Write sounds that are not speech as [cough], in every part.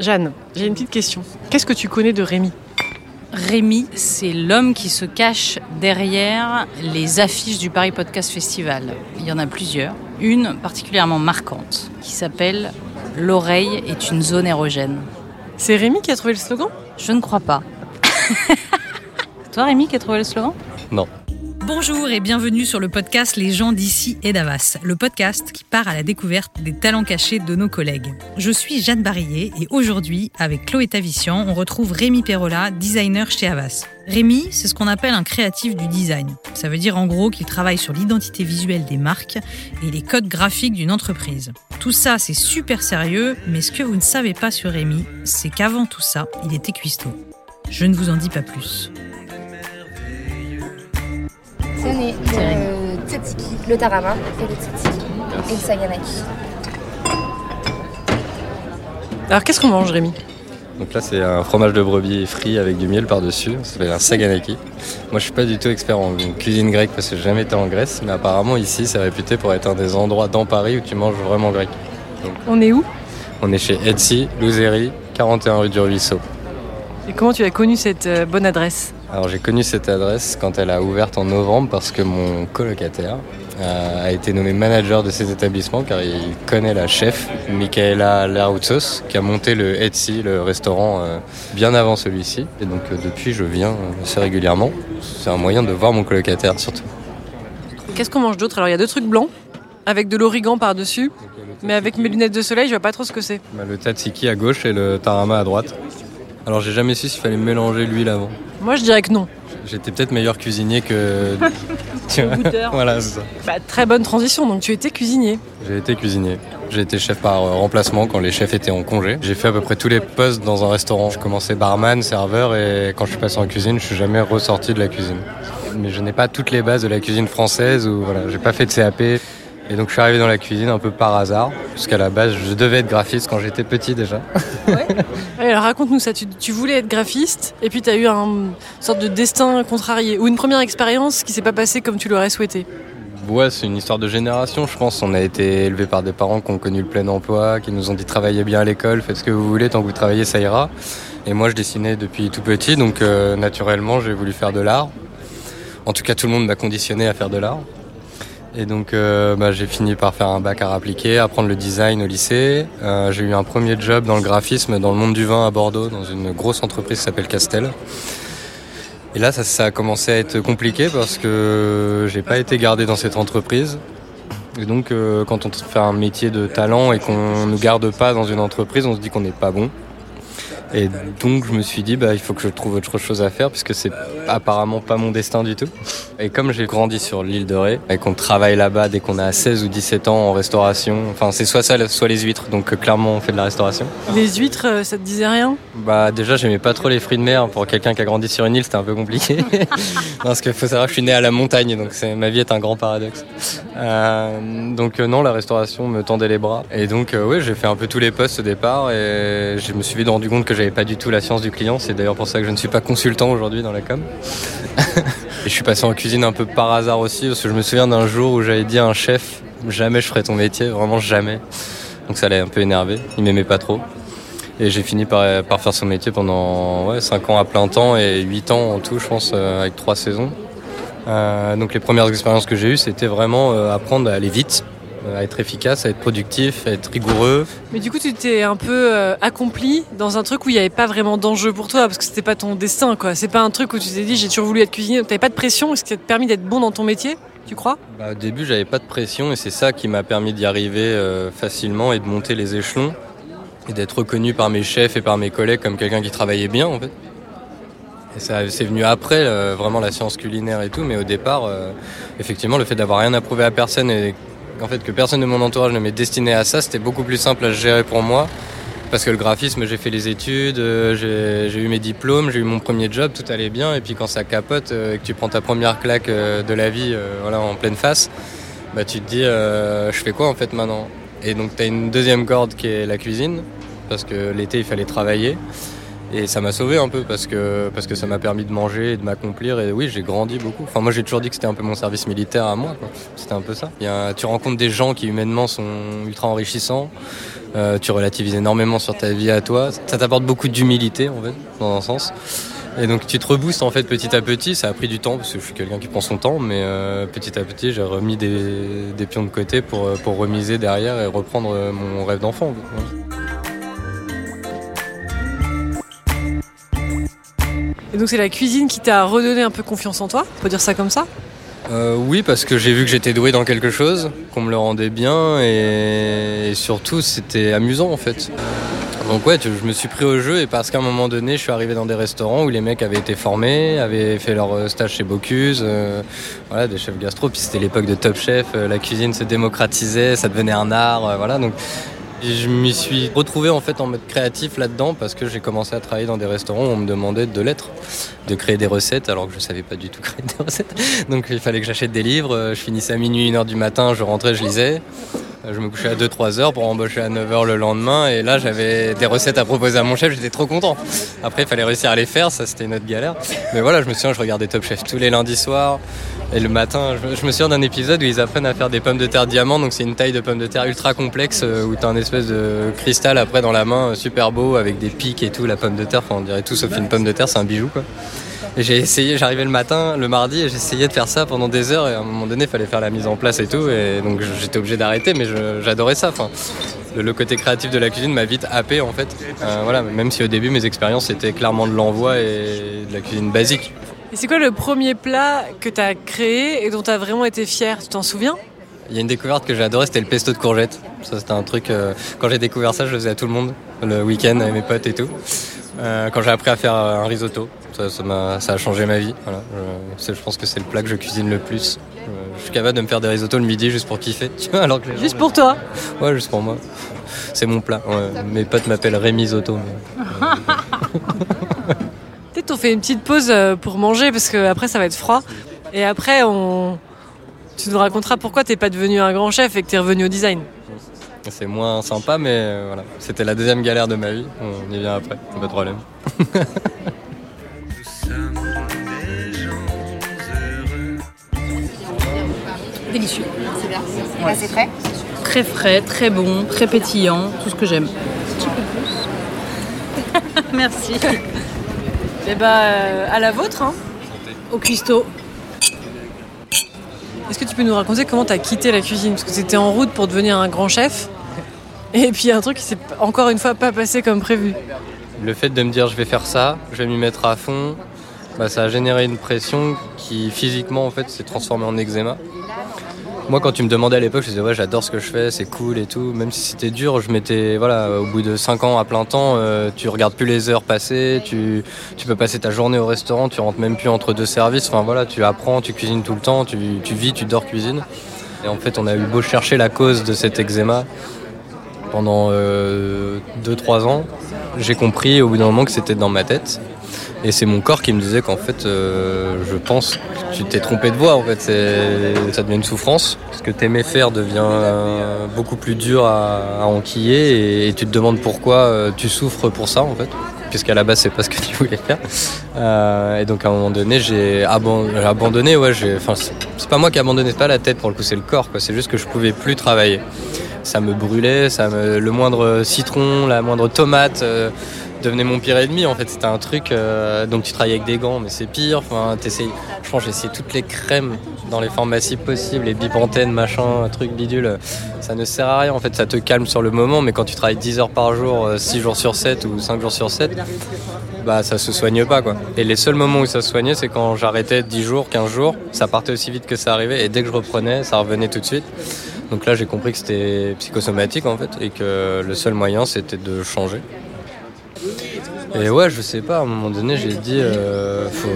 Jeanne, j'ai une petite question. Qu'est-ce que tu connais de Rémi? Rémi, c'est l'homme qui se cache derrière les affiches du Paris Podcast Festival. Il y en a plusieurs. Une particulièrement marquante qui s'appelle L'oreille est une zone érogène. C'est Rémi qui a trouvé le slogan? Je ne crois pas. [laughs] Toi Rémi qui a trouvé le slogan? Non. Bonjour et bienvenue sur le podcast Les gens d'ici et d'Avas, le podcast qui part à la découverte des talents cachés de nos collègues. Je suis Jeanne Barillet et aujourd'hui, avec Chloé Tavissian, on retrouve Rémi Perrola, designer chez Avas. Rémi, c'est ce qu'on appelle un créatif du design. Ça veut dire en gros qu'il travaille sur l'identité visuelle des marques et les codes graphiques d'une entreprise. Tout ça, c'est super sérieux, mais ce que vous ne savez pas sur Rémi, c'est qu'avant tout ça, il était cuistot. Je ne vous en dis pas plus. On est le tzatziki, le tarama et le tzatziki et le saganaki. Alors qu'est-ce qu'on mange Rémi? Donc là, c'est un fromage de brebis frit avec du miel par-dessus. Ça s'appelle un saganaki. Moi, je suis pas du tout expert en cuisine grecque parce que j'ai jamais été en Grèce, mais apparemment ici, c'est réputé pour être un des endroits dans Paris où tu manges vraiment grec. On est où? On est chez Etsy, Louzéry, 41 rue du Ruisseau. Et comment tu as connu cette euh, bonne adresse? Alors j'ai connu cette adresse quand elle a ouverte en novembre parce que mon colocataire euh, a été nommé manager de cet établissement car il connaît la chef Michaela Laroutsos qui a monté le Etsy, le restaurant, euh, bien avant celui-ci. Et donc euh, depuis je viens assez régulièrement. C'est un moyen de voir mon colocataire surtout. Qu'est-ce qu'on mange d'autre? Alors il y a deux trucs blancs avec de l'origan par-dessus, mais avec mes lunettes de soleil, je vois pas trop ce que c'est. Bah, le tatsiki à gauche et le tarama à droite. Alors j'ai jamais su s'il fallait mélanger l'huile avant. Moi je dirais que non. J'étais peut-être meilleur cuisinier que... [laughs] tu vois voilà, c'est ça. Bah, très bonne transition, donc tu étais cuisinier. J'ai été cuisinier. J'ai été chef par euh, remplacement quand les chefs étaient en congé. J'ai fait à peu près tous les postes dans un restaurant. Je commençais barman, serveur et quand je suis passé en cuisine, je suis jamais ressorti de la cuisine. Mais je n'ai pas toutes les bases de la cuisine française ou voilà, j'ai pas fait de CAP. Et donc je suis arrivé dans la cuisine un peu par hasard, puisqu'à la base je devais être graphiste quand j'étais petit déjà. Ouais, [laughs] alors raconte-nous ça, tu, tu voulais être graphiste et puis tu as eu un une sorte de destin contrarié ou une première expérience qui s'est pas passée comme tu l'aurais souhaité. Ouais, c'est une histoire de génération, je pense. On a été élevés par des parents qui ont connu le plein emploi, qui nous ont dit travaillez bien à l'école, faites ce que vous voulez, tant que vous travaillez, ça ira. Et moi, je dessinais depuis tout petit, donc euh, naturellement, j'ai voulu faire de l'art. En tout cas, tout le monde m'a conditionné à faire de l'art. Et donc, euh, bah, j'ai fini par faire un bac à appliqué, apprendre le design au lycée. Euh, j'ai eu un premier job dans le graphisme, dans le monde du vin à Bordeaux, dans une grosse entreprise qui s'appelle Castel. Et là, ça, a commencé à être compliqué parce que j'ai pas été gardé dans cette entreprise. Et donc, euh, quand on fait un métier de talent et qu'on nous garde pas dans une entreprise, on se dit qu'on n'est pas bon. Et donc, je me suis dit, bah, il faut que je trouve autre chose à faire puisque c'est apparemment pas mon destin du tout. Et comme j'ai grandi sur l'île de Ré et qu'on travaille là-bas dès qu'on a 16 ou 17 ans en restauration, enfin, c'est soit ça, soit les huîtres. Donc, euh, clairement, on fait de la restauration. Les huîtres, euh, ça te disait rien? Bah déjà j'aimais pas trop les fruits de mer pour quelqu'un qui a grandi sur une île c'était un peu compliqué Non, [laughs] parce qu'il faut savoir que je suis né à la montagne donc ma vie est un grand paradoxe Euh, donc non la restauration me tendait les bras et donc euh, ouais j'ai fait un peu tous les postes au départ et je me suis vite rendu compte que j'avais pas du tout la science du client c'est d'ailleurs pour ça que je ne suis pas consultant aujourd'hui dans la com. [laughs] Et je suis passé en cuisine un peu par hasard aussi parce que je me souviens d'un jour où j'avais dit à un chef jamais je ferai ton métier vraiment jamais. Donc ça l'a un peu énervé il m'aimait pas trop. Et j'ai fini par, faire son métier pendant ouais, 5 ans à plein temps et 8 ans en tout, je pense, euh, avec 3 saisons. Euh, donc les premières expériences que j'ai eues, c'était vraiment euh, apprendre à aller vite, à être efficace, à être productif, à être rigoureux. Mais du coup, tu t'es un peu euh, accompli dans un truc où il n'y avait pas vraiment d'enjeu pour toi, parce que c'était pas ton destin, quoi. C'est pas un truc où tu t'es dit j'ai toujours voulu être cuisinier, donc t'avais pas de pression, est-ce que ça te permis d'être bon dans ton métier, tu crois? Bah, au début, j'avais pas de pression et c'est ça qui m'a permis d'y arriver euh, facilement et de monter les échelons et d'être reconnu par mes chefs et par mes collègues comme quelqu'un qui travaillait bien en fait. Et ça, c'est venu après, euh, vraiment la science culinaire et tout, mais au départ, euh, effectivement, le fait d'avoir rien à prouver à personne et en fait que personne de mon entourage ne m'est destiné à ça, c'était beaucoup plus simple à gérer pour moi. Parce que le graphisme, j'ai fait les études, euh, j'ai eu mes diplômes, j'ai eu mon premier job, tout allait bien. Et puis quand ça capote euh, et que tu prends ta première claque euh, de la vie voilà, en pleine face, bah, tu te dis je fais quoi en fait maintenant? Et donc tu as une deuxième corde qui est la cuisine, parce que l'été il fallait travailler. Et ça m'a sauvé un peu parce que, parce que ça m'a permis de manger et de m'accomplir. Et oui, j'ai grandi beaucoup. Enfin, moi, j'ai toujours dit que c'était un peu mon service militaire à moi. C'était un peu ça. Il y a, tu rencontres des gens qui humainement sont ultra enrichissants. Euh, tu relativises énormément sur ta vie à toi. Ça t'apporte beaucoup d'humilité, en fait, dans un sens. Et donc tu te reboostes en fait petit à petit. Ça a pris du temps parce que je suis quelqu'un qui prend son temps, mais euh, petit à petit j'ai remis des, pions de côté pour, euh, pour remiser derrière et reprendre mon rêve d'enfant. Et donc c'est la cuisine qui t'a redonné un peu confiance en toi, on peut dire ça comme ça euh, Oui, parce que j'ai vu que j'étais doué dans quelque chose, qu'on me le rendait bien et, surtout c'était amusant en fait. Donc ouais, je me suis pris au jeu et parce qu'à un moment donné, je suis arrivé dans des restaurants où les mecs avaient été formés, avaient fait leur euh, stage chez Bocuse, euh, voilà, des chefs gastro. Puis c'était l'époque de Top Chef, la cuisine se démocratisait, ça devenait un art, voilà. Je m'y suis retrouvé en fait en mode créatif là-dedans parce que j'ai commencé à travailler dans des restaurants où on me demandait de l'être, de créer des recettes alors que je savais pas du tout [laughs] créer des recettes. Donc il fallait que j'achète des livres, je finissais à minuit, 1h du matin, je rentrais, je lisais. Je me couchais à 2-3 heures pour embaucher à 9 heures le lendemain et là j'avais des recettes à proposer à mon chef, j'étais trop content. Après il fallait réussir à les faire, ça c'était une autre galère. Mais voilà, je me souviens, je regardais Top Chef tous les lundis soirs et le matin, je, je me souviens d'un épisode où ils apprennent à faire des pommes de terre diamant, donc c'est une taille de pommes de terre ultra complexe euh, où t'as un espèce de cristal après dans la main, euh, super beau avec des pics et tout, la pomme de terre, enfin on dirait tout sauf une pomme de terre, c'est un bijou quoi. J'ai essayé, j'arrivais le matin, le mardi, et j'essayais de faire ça pendant des heures. Et à un moment donné, il fallait faire la mise en place et tout. Et donc j'étais obligé d'arrêter, mais j'adorais ça. Enfin, le, le, côté créatif de la cuisine m'a vite happé en fait. Euh, voilà, même si au début mes expériences étaient clairement de l'envoi et de la cuisine basique. Et c'est quoi le premier plat que tu as créé et dont tu as vraiment été fier? Tu t'en souviens? Il y a une découverte que j'ai adorée, c'était le pesto de courgettes. Ça, c'était un truc. Euh, quand j'ai découvert ça, je le faisais à tout le monde, le week-end avec mes potes et tout. Euh, quand j'ai appris à faire un risotto, ça, ça, a, ça a changé ma vie. Voilà. Je, je, pense que c'est le plat que je cuisine le plus. Euh, je suis capable de me faire des risottos le midi juste pour kiffer. [laughs] Tu vois, alors que les juste gens, pour toi Ouais, juste pour moi. C'est mon plat. Ouais. Mes potes m'appellent Rémi Zotto. Mais... [laughs] Peut-être on fait une petite pause euh, pour manger parce que après ça va être froid. Et après, on... tu nous raconteras pourquoi t'es pas devenu un grand chef et que t'es revenu au design. C'est moins sympa, mais euh, voilà. C'était la deuxième galère de ma vie. On y vient après, pas de problème. [laughs] Délicieux. C'est bien. Ouais. C'est frais Très frais, très bon, très pétillant, tout ce que j'aime. [laughs] Merci. Et bah, euh, à la vôtre, hein. Au cuistot. Est-ce que tu peux nous raconter comment tu as quitté la cuisine? Parce que tu étais en route pour devenir un grand chef. Et puis un truc qui s'est encore une fois pas passé comme prévu. Le fait de me dire je vais faire ça, je vais m'y mettre à fond, bah, ça a généré une pression qui physiquement en fait s'est transformée en eczéma. Moi quand tu me demandais à l'époque, je disais ouais j'adore ce que je fais, c'est cool et tout. Même si c'était dur, je m'étais voilà au bout de 5 ans à plein temps, euh, tu regardes plus les heures passées, tu, tu peux passer ta journée au restaurant, tu rentres même plus entre deux services. Enfin voilà, tu apprends, tu cuisines tout le temps, tu, tu vis, tu dors cuisine. Et en fait on a eu beau chercher la cause de cet eczéma pendant 2-3 euh, ans, j'ai compris au bout d'un moment que c'était dans ma tête. Et c'est mon corps qui me disait qu'en fait, euh, je pense que tu t'es trompé de voie. En fait, ça devient une souffrance. Ce que t'aimais faire devient euh, beaucoup plus dur à, à enquiller et, tu te demandes pourquoi tu souffres pour ça, en fait. Puisqu'à la base, c'est pas ce que [laughs] tu voulais faire. Et donc, à un moment donné, j'ai abandonné. Ouais, c'est pas moi qui ai abandonné, c'est pas la tête pour le coup, c'est le corps. C'est juste que je pouvais plus travailler ça me brûlait, ça me, le moindre citron, la moindre tomate euh, devenait mon pire ennemi. En fait, c'était un truc. Euh, donc tu travailles avec des gants, mais c'est pire. Enfin, t'essayes. Je pense j'ai essayé toutes les crèmes dans les pharmacies possibles, les bipantènes, machin, truc bidule. Ça ne sert à rien. En fait, ça te calme sur le moment, mais quand tu travailles 10 heures par jour, 6 jours sur 7 ou 5 jours sur 7, bah ça se soigne pas quoi. Et les seuls moments où ça se soignait, c'est quand j'arrêtais 10 jours, 15 jours, ça partait aussi vite que ça arrivait, et dès que je reprenais, ça revenait tout de suite. Donc là, j'ai compris que c'était psychosomatique en fait, et que le seul moyen c'était de changer. Et ouais, je sais pas, à un moment donné, j'ai dit, euh, faut,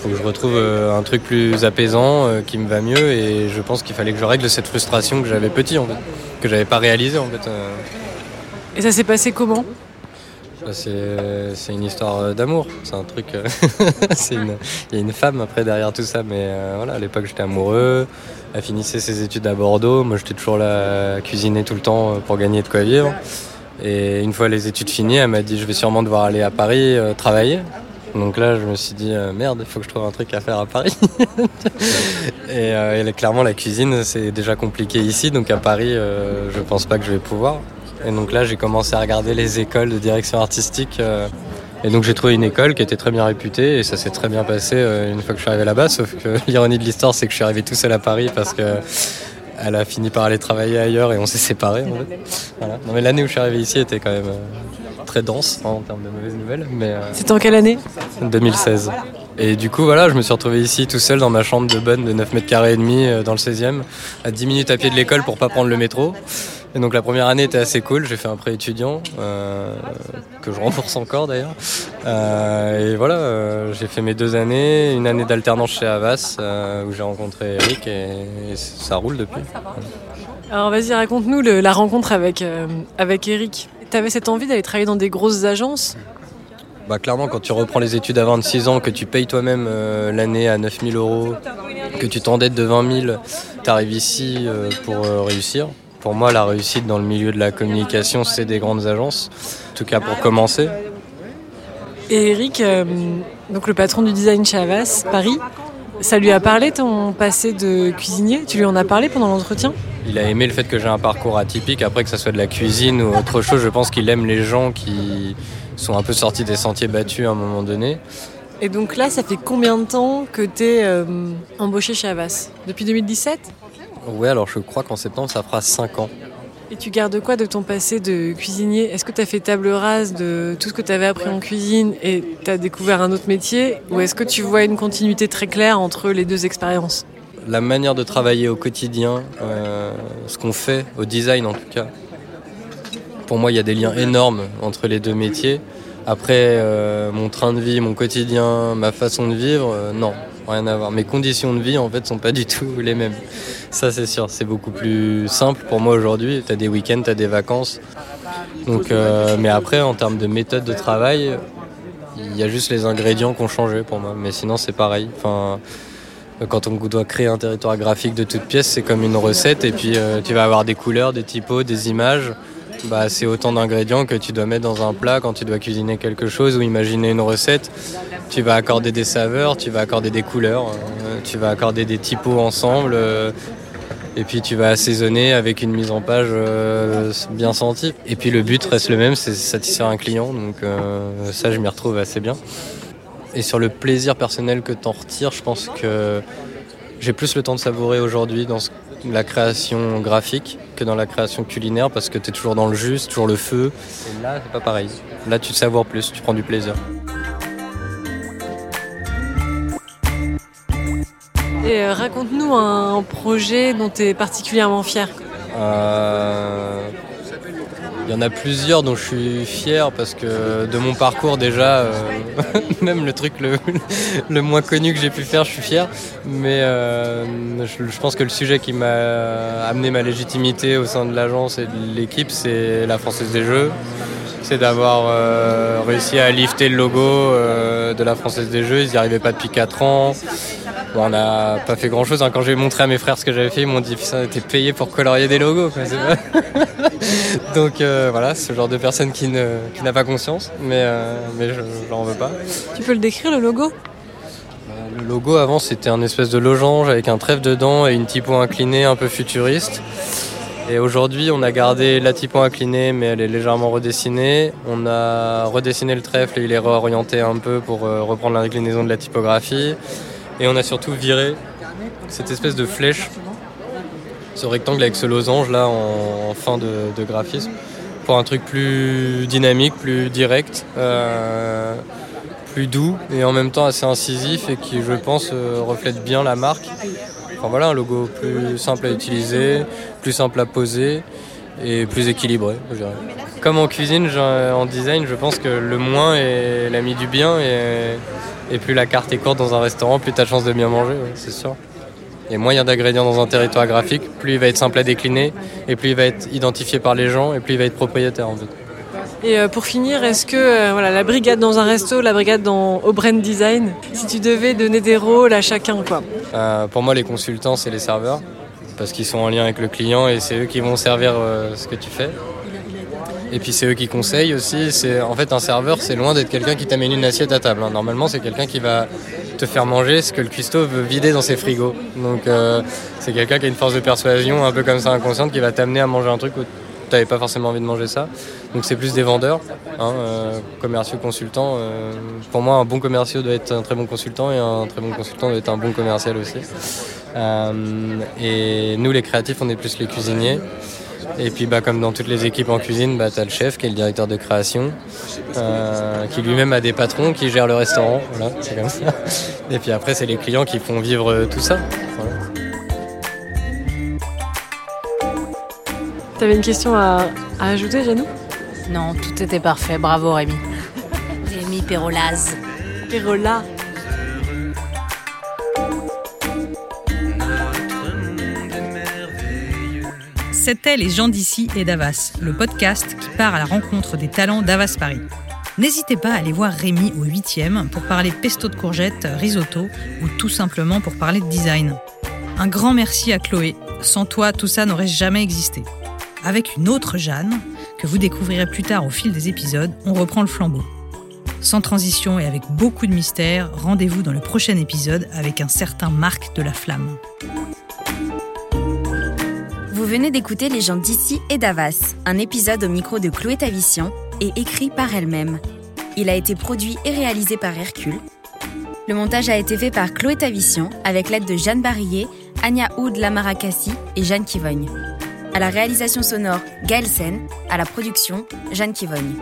faut que je retrouve un truc plus apaisant, euh, qui me va mieux, et je pense qu'il fallait que je règle cette frustration que j'avais petit en fait, que j'avais pas réalisé en fait. Euh. Et ça s'est passé comment? C'est une histoire d'amour, c'est un truc. [laughs] il y a une femme après derrière tout ça, mais euh, voilà, à l'époque j'étais amoureux. Elle finissait ses études à Bordeaux, moi j'étais toujours là à cuisiner tout le temps pour gagner de quoi vivre. Et une fois les études finies, elle m'a dit je vais sûrement devoir aller à Paris euh, travailler. Donc là, je me suis dit euh, merde, il faut que je trouve un truc à faire à Paris. [laughs] et, euh, et, clairement, la cuisine, c'est déjà compliqué ici, donc à Paris, euh, je pense pas que je vais pouvoir. Et donc là, j'ai commencé à regarder les écoles de direction artistique. Et donc j'ai trouvé une école qui était très bien réputée et ça s'est très bien passé euh, une fois que je suis arrivé là-bas. Sauf que [laughs] l'ironie de l'histoire, c'est que je suis arrivé tout seul à Paris parce que elle a fini par aller travailler ailleurs et on s'est séparés. En fait. voilà. Non, mais l'année où je suis arrivé ici était quand même euh, très dense hein, en termes de mauvaises nouvelles. Mais euh, C'était en quelle année? 2016. Et du coup, voilà, je me suis retrouvé ici tout seul dans ma chambre de bonne de 9 mètres carrés et demi dans le 16e, à 10 minutes à pied de l'école pour pas prendre le métro. Et donc la première année était assez cool, j'ai fait un prêt étudiant, euh, que je rembourse encore d'ailleurs. Euh, et voilà, euh, j'ai fait mes deux années, une année d'alternance chez Havas, euh, où j'ai rencontré Eric et, et ça roule depuis. Alors vas-y, raconte-nous la rencontre avec, avec Eric. T'avais cette envie d'aller travailler dans des grosses agences? Bah clairement, quand tu reprends les études à 26 ans, que tu payes toi-même euh, l'année à 9000 euros, que tu t'endettes de 20 000, tu arrives ici euh, pour euh, réussir. Pour moi, la réussite dans le milieu de la communication, c'est des grandes agences. En tout cas, pour commencer. Et Eric, euh, donc le patron du design chez Havas, Paris, ça lui a parlé ton passé de cuisinier? Tu lui en as parlé pendant l'entretien? Il a aimé le fait que j'ai un parcours atypique. Après, que ça soit de la cuisine ou autre chose, je pense qu'il aime les gens qui sont un peu sortis des sentiers battus à un moment donné. Et donc là, ça fait combien de temps que t'es euh, embauché chez Havas Depuis 2017 Ouais, alors je crois qu'en septembre, ça fera 5 ans. Et tu gardes quoi de ton passé de cuisinier? Est-ce que tu as fait table rase de tout ce que tu avais appris en cuisine et tu as découvert un autre métier? Ou est-ce que tu vois une continuité très claire entre les deux expériences? La manière de travailler au quotidien, euh, ce qu'on fait au design en tout cas. Pour moi, il y a des liens énormes entre les deux métiers. Après, euh, mon train de vie, mon quotidien, ma façon de vivre, euh, non, rien à voir. Mes conditions de vie, en fait, sont pas du tout les mêmes. Ça, c'est sûr, c'est beaucoup plus simple pour moi aujourd'hui. Tu as des week-ends, tu as des vacances. Donc, euh, mais après, en termes de méthode de travail, il y a juste les ingrédients qui ont changé pour moi. Mais sinon, c'est pareil. Enfin, quand on doit créer un territoire graphique de toutes pièces, c'est comme une recette et puis euh, tu vas avoir des couleurs, des typos, des images. Bah, c'est autant d'ingrédients que tu dois mettre dans un plat quand tu dois cuisiner quelque chose ou imaginer une recette. Tu vas accorder des saveurs, tu vas accorder des couleurs, euh, tu vas accorder des typos ensemble. euh, et puis tu vas assaisonner avec une mise en page euh, bien sentie. Et puis le but reste le même, c'est satisfaire un client. Donc ça, je m'y retrouve assez bien. Et sur le plaisir personnel que t'en retires, je pense que j'ai plus le temps de savourer aujourd'hui dans la création graphique que dans la création culinaire parce que tu es toujours dans le jus, c'est toujours le feu. Et là, c'est pas pareil. Là, tu te savoures plus, tu prends du plaisir. Et euh, raconte-nous un projet dont tu es particulièrement fier. Euh, Il y en a plusieurs dont je suis fier parce que de mon parcours déjà, euh, [laughs] même le truc [laughs] le, moins connu que j'ai pu faire, je suis fier. Mais euh, je, pense que le sujet qui m'a amené ma légitimité au sein de l'agence et de l'équipe, c'est la Française des Jeux. C'est d'avoir euh, réussi à lifter le logo euh, de la Française des Jeux. Ils n'y arrivaient pas depuis 4 ans. Bon, on n'a pas fait grand chose. Quand j'ai montré à mes frères ce que j'avais fait, ils m'ont dit Putain, t'es payé pour colorier des logos. quoi, [laughs] Donc euh, voilà, ce genre de personne qui n'a pas conscience, mais, euh, mais je j'en veux pas. Tu peux le décrire le logo? Le logo avant c'était un espèce de losange avec un trèfle dedans et une typo inclinée un peu futuriste. Et aujourd'hui on a gardé la typo inclinée mais elle est légèrement redessinée. On a redessiné le trèfle et il est réorienté un peu pour euh, reprendre l'inclinaison de la typographie. Et on a surtout viré cette espèce de flèche, ce rectangle avec ce losange là en, fin de, graphisme pour un truc plus dynamique, plus direct. euh, plus doux et en même temps assez incisif et qui, je pense, euh, reflète bien la marque. Enfin voilà, un logo plus simple à utiliser, plus simple à poser et plus équilibré, je dirais. Comme en cuisine, en design, je pense que le moins est l'ami du bien et, et plus la carte est courte dans un restaurant, plus tu as de chance de bien manger, ouais, c'est sûr. Et moins il y a d'ingrédients dans un territoire graphique, plus il va être simple à décliner et plus il va être identifié par les gens et plus il va être propriétaire en fait. Et euh, pour finir, est-ce que euh, voilà, la brigade dans un resto, la brigade dans, au brand design, si tu devais donner des rôles à chacun, quoi Euh, pour moi, les consultants, c'est les serveurs, parce qu'ils sont en lien avec le client et c'est eux qui vont servir euh, ce que tu fais. Et puis c'est eux qui conseillent aussi. C'est en fait un serveur, c'est loin d'être quelqu'un qui t'amène une assiette à table. hein. Normalement, c'est quelqu'un qui va te faire manger ce que le cuistot veut vider dans ses frigos. Donc euh, c'est quelqu'un qui a une force de persuasion un peu comme ça inconsciente qui va t'amener à manger un truc où tu n'avais pas forcément envie de manger ça. Donc c'est plus des vendeurs, hein, euh, commerciaux, consultants. euh, pour moi, un bon commercial doit être un très bon consultant et un très bon consultant doit être un bon commercial aussi. Et nous, les créatifs, on est plus les cuisiniers. Et puis, bah, comme dans toutes les équipes en cuisine, bah, tu as le chef qui est le directeur de création, euh, qui lui-même a des patrons qui gèrent le restaurant. Voilà, c'est comme ça. Et puis après, c'est les clients qui font vivre euh, tout ça. Voilà. T'avais une question à, à ajouter, Janou Non, tout était parfait. Bravo Rémi. [laughs] Rémi Perolaz. Pérola. C'était Les gens d'ici et d'Avas, le podcast qui part à la rencontre des talents d'Avas Paris. N'hésitez pas à aller voir Rémi au 8e pour parler pesto de courgettes, risotto ou tout simplement pour parler de design. Un grand merci à Chloé. Sans toi, tout ça n'aurait jamais existé. Avec une autre Jeanne, que vous découvrirez plus tard au fil des épisodes, on reprend le flambeau. Sans transition et avec beaucoup de mystère, rendez-vous dans le prochain épisode avec un certain Marc de la Flamme. Vous venez d'écouter Les gens d'ici et d'Avas, un épisode au micro de Chloé Tavissian et écrit par elle-même. Il a été produit et réalisé par Hercule. Le montage a été fait par Chloé Tavissian avec l'aide de Jeanne Barillet, Anya Oud Lamarakassi et Jeanne Kivogne. À la réalisation sonore, Gaël Sen. À la production, Jeanne Kivogne.